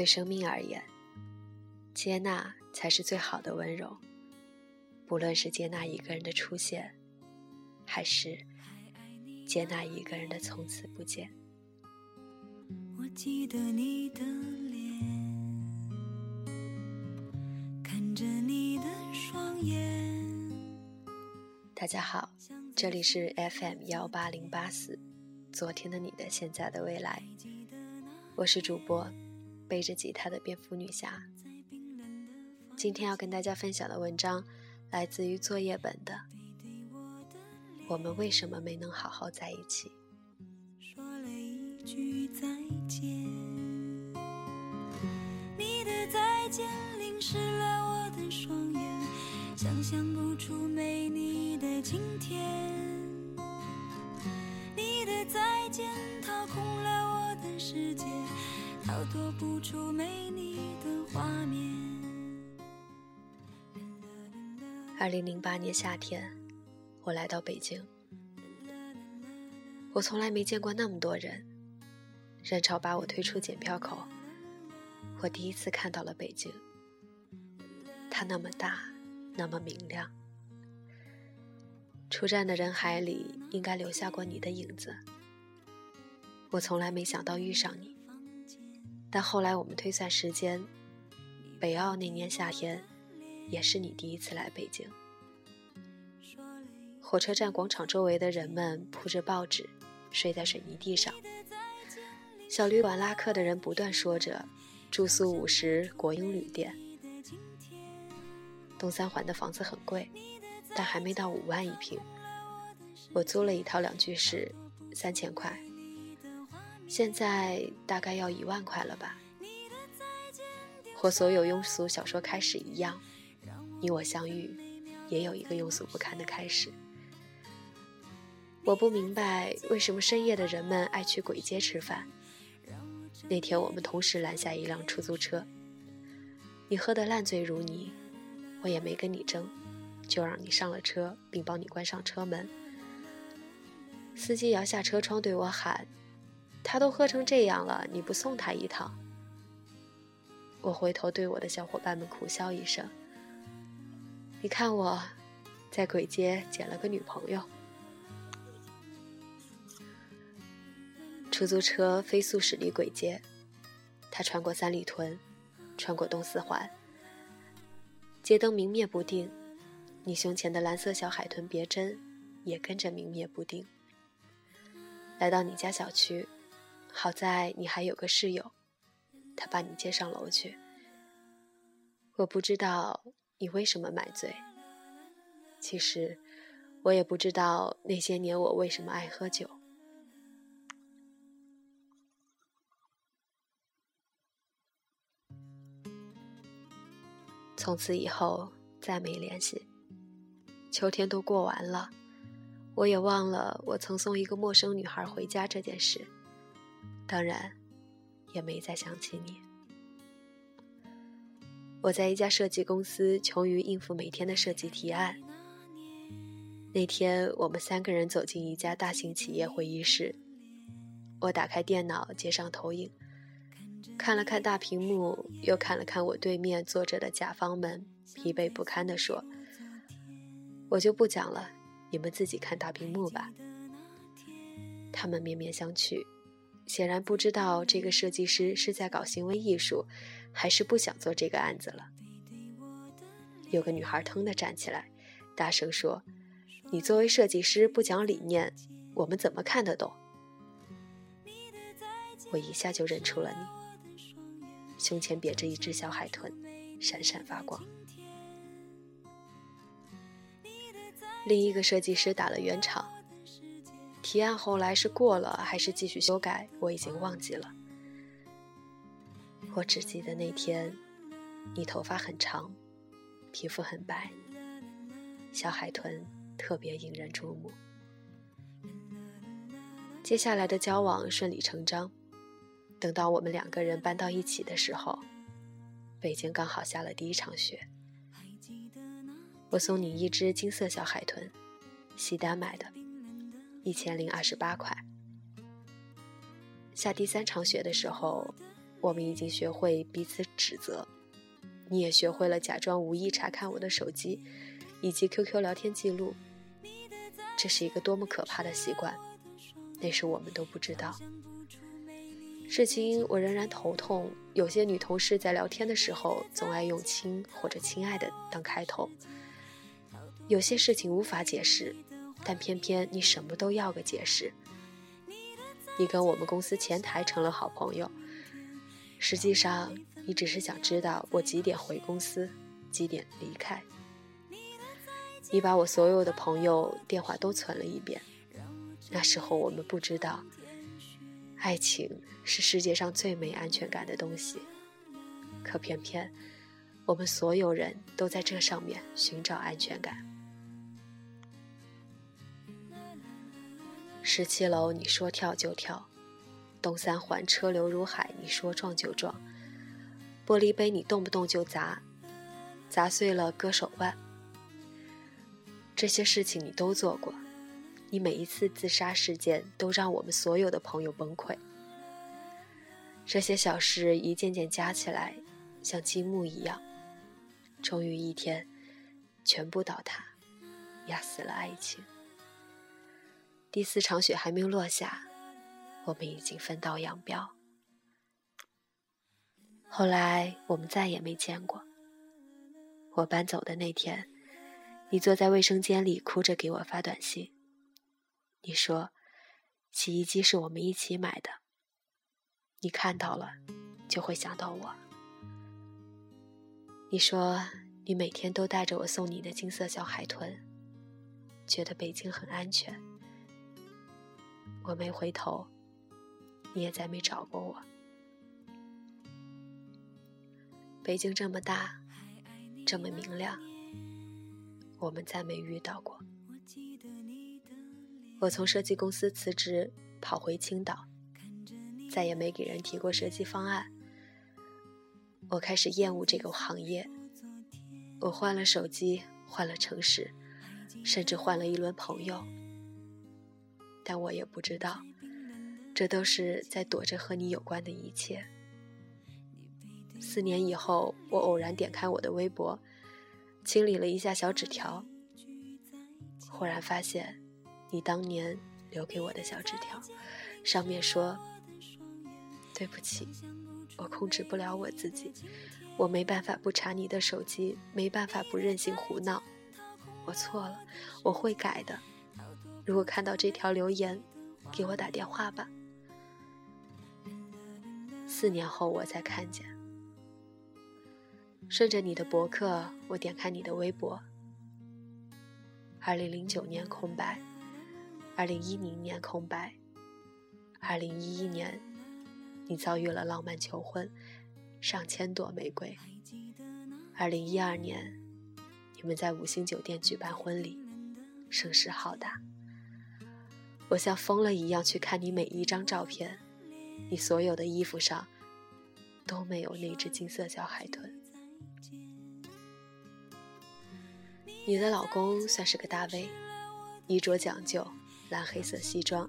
对生命而言，接纳才是最好的温柔。不论是接纳一个人的出现，还是接纳一个人的从此不见。我记得你的脸，看着你的双眼。大家好，这里是 FM 幺八零八四，昨天的你的现在的未来，我是主播背着吉他的蝙蝠女侠。今天要跟大家分享的文章。来自于作业本的，我们为什么没能好好在一起？说了一句再见，你的再见淋湿了我的双眼，想象不出没你的今天。你的再见掏空了我的世界，逃脱不出没你的画面。二零零八年夏天，我来到北京。我从来没见过那么多人，人潮把我推出检票口。我第一次看到了北京，它那么大，那么明亮。出站的人海里，应该留下过你的影子。我从来没想到遇上你，但后来我们推算时间，北澳那年夏天。也是你第一次来北京。火车站广场周围的人们铺着报纸，睡在水泥地上。小旅馆拉客的人不断说着“住宿五十，国营旅店”。东三环的房子很贵，但还没到五万一平。我租了一套两居室，三千块，现在大概要一万块了吧？和所有庸俗小说开始一样。你我相遇，也有一个庸俗不堪的开始。我不明白为什么深夜的人们爱去鬼街吃饭。那天我们同时拦下一辆出租车，你喝得烂醉如泥，我也没跟你争，就让你上了车，并帮你关上车门。司机摇下车窗对我喊：“他都喝成这样了，你不送他一趟？”我回头对我的小伙伴们苦笑一声。你看我，在鬼街捡了个女朋友。出租车飞速驶离鬼街，它穿过三里屯，穿过东四环，街灯明灭不定，你胸前的蓝色小海豚别针也跟着明灭不定。来到你家小区，好在你还有个室友，他把你接上楼去。我不知道。你为什么买醉？其实，我也不知道那些年我为什么爱喝酒。从此以后再没联系。秋天都过完了，我也忘了我曾送一个陌生女孩回家这件事，当然，也没再想起你。我在一家设计公司，穷于应付每天的设计提案。那天，我们三个人走进一家大型企业会议室。我打开电脑，接上投影，看了看大屏幕，又看了看我对面坐着的甲方们，疲惫不堪地说：“我就不讲了，你们自己看大屏幕吧。”他们面面相觑。显然不知道这个设计师是在搞行为艺术，还是不想做这个案子了。有个女孩腾地站起来，大声说：“你作为设计师不讲理念，我们怎么看得懂？”我一下就认出了你，胸前别着一只小海豚，闪闪发光。另一个设计师打了圆场。提案后来是过了还是继续修改，我已经忘记了。我只记得那天，你头发很长，皮肤很白，小海豚特别引人注目。接下来的交往顺理成章。等到我们两个人搬到一起的时候，北京刚好下了第一场雪。我送你一只金色小海豚，西单买的。一千零二十八块。下第三场雪的时候，我们已经学会彼此指责，你也学会了假装无意查看我的手机以及 QQ 聊天记录。这是一个多么可怕的习惯，那时我们都不知道。至今我仍然头痛，有些女同事在聊天的时候总爱用“亲”或者“亲爱的”当开头。有些事情无法解释，但偏偏你什么都要个解释。你跟我们公司前台成了好朋友，实际上你只是想知道我几点回公司，几点离开。你把我所有的朋友电话都存了一遍。那时候我们不知道，爱情是世界上最没安全感的东西，可偏偏我们所有人都在这上面寻找安全感。十七楼，你说跳就跳；东三环车流如海，你说撞就撞；玻璃杯你动不动就砸，砸碎了割手腕。这些事情你都做过，你每一次自杀事件都让我们所有的朋友崩溃。这些小事一件件加起来，像积木一样，终于一天，全部倒塌，压死了爱情。第四场雪还没有落下，我们已经分道扬镳。后来我们再也没见过。我搬走的那天，你坐在卫生间里哭着给我发短信。你说，洗衣机是我们一起买的。你看到了，就会想到我。你说，你每天都带着我送你的金色小海豚，觉得北京很安全。我没回头，你也再没找过我。北京这么大，这么明亮，我们再没遇到过。我从设计公司辞职，跑回青岛，再也没给人提过设计方案。我开始厌恶这个行业。我换了手机，换了城市，甚至换了一轮朋友。但我也不知道，这都是在躲着和你有关的一切。四年以后，我偶然点开我的微博，清理了一下小纸条，忽然发现，你当年留给我的小纸条，上面说：“对不起，我控制不了我自己，我没办法不查你的手机，没办法不任性胡闹，我错了，我会改的。”如果看到这条留言，给我打电话吧。四年后我才看见，顺着你的博客，我点开你的微博。二零零九年空白，二零一零年空白，二零一一年，你遭遇了浪漫求婚，上千朵玫瑰。二零一二年，你们在五星酒店举办婚礼，声势浩大。我像疯了一样去看你每一张照片，你所有的衣服上都没有那只金色小海豚。你的老公算是个大 V，衣着讲究，蓝黑色西装，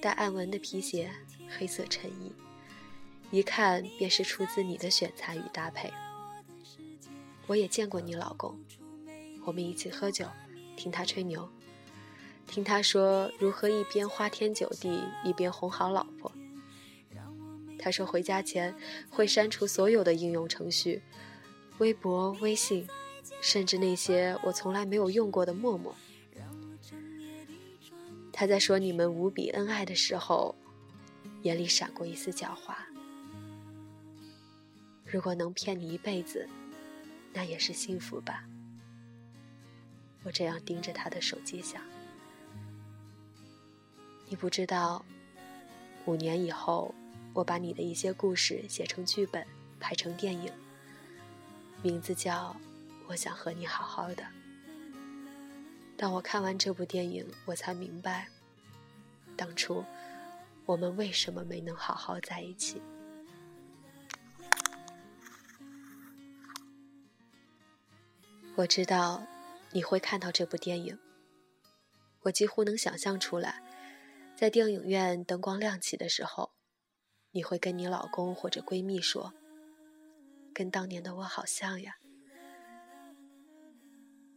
带暗纹的皮鞋，黑色衬衣，一看便是出自你的选材与搭配。我也见过你老公，我们一起喝酒，听他吹牛。听他说如何一边花天酒地一边哄好老婆。他说回家前会删除所有的应用程序，微博、微信，甚至那些我从来没有用过的陌陌。他在说你们无比恩爱的时候，眼里闪过一丝狡猾。如果能骗你一辈子，那也是幸福吧。我这样盯着他的手机想。你不知道，五年以后，我把你的一些故事写成剧本，拍成电影，名字叫《我想和你好好的》。当我看完这部电影，我才明白，当初我们为什么没能好好在一起。我知道你会看到这部电影，我几乎能想象出来。在电影院灯光亮起的时候，你会跟你老公或者闺蜜说：“跟当年的我好像呀。”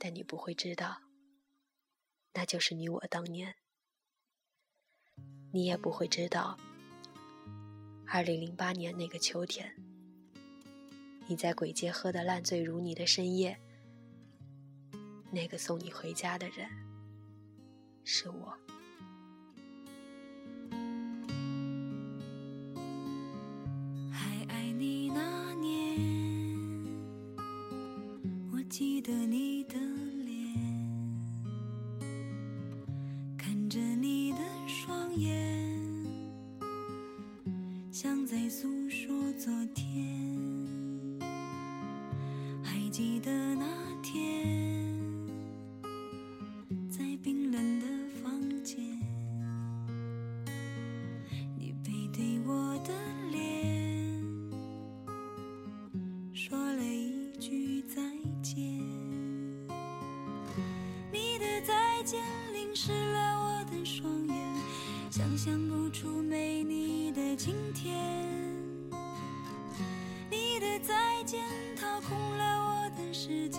但你不会知道，那就是你我当年。你也不会知道，二零零八年那个秋天，你在鬼街喝得烂醉如泥的深夜，那个送你回家的人是我。淋湿了我的双眼想象不出没你的今天，你的再见掏空了我的世界，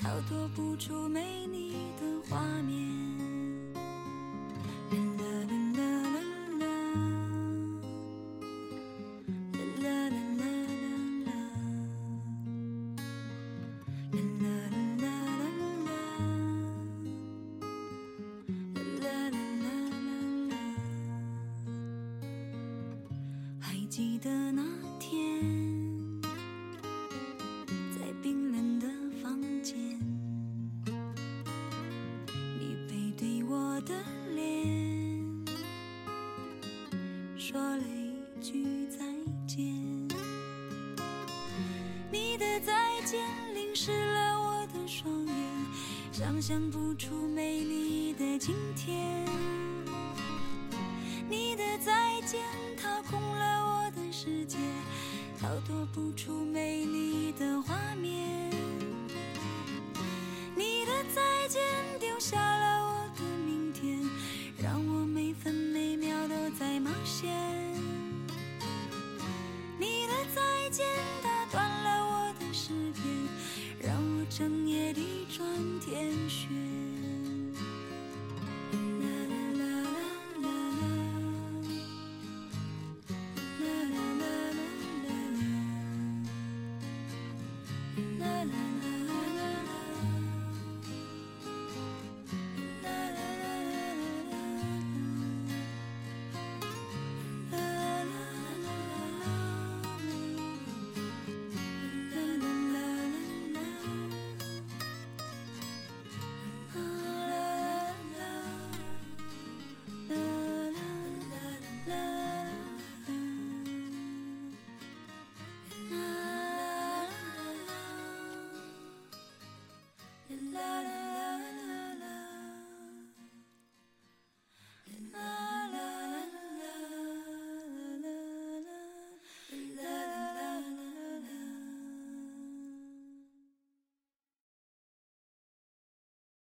逃脱不出没你的画面。的脸说了一句再见你的再见淋湿了我的双眼想象不出美丽的今天你的再见掏空了我的世界逃脱不出美丽的画面。了我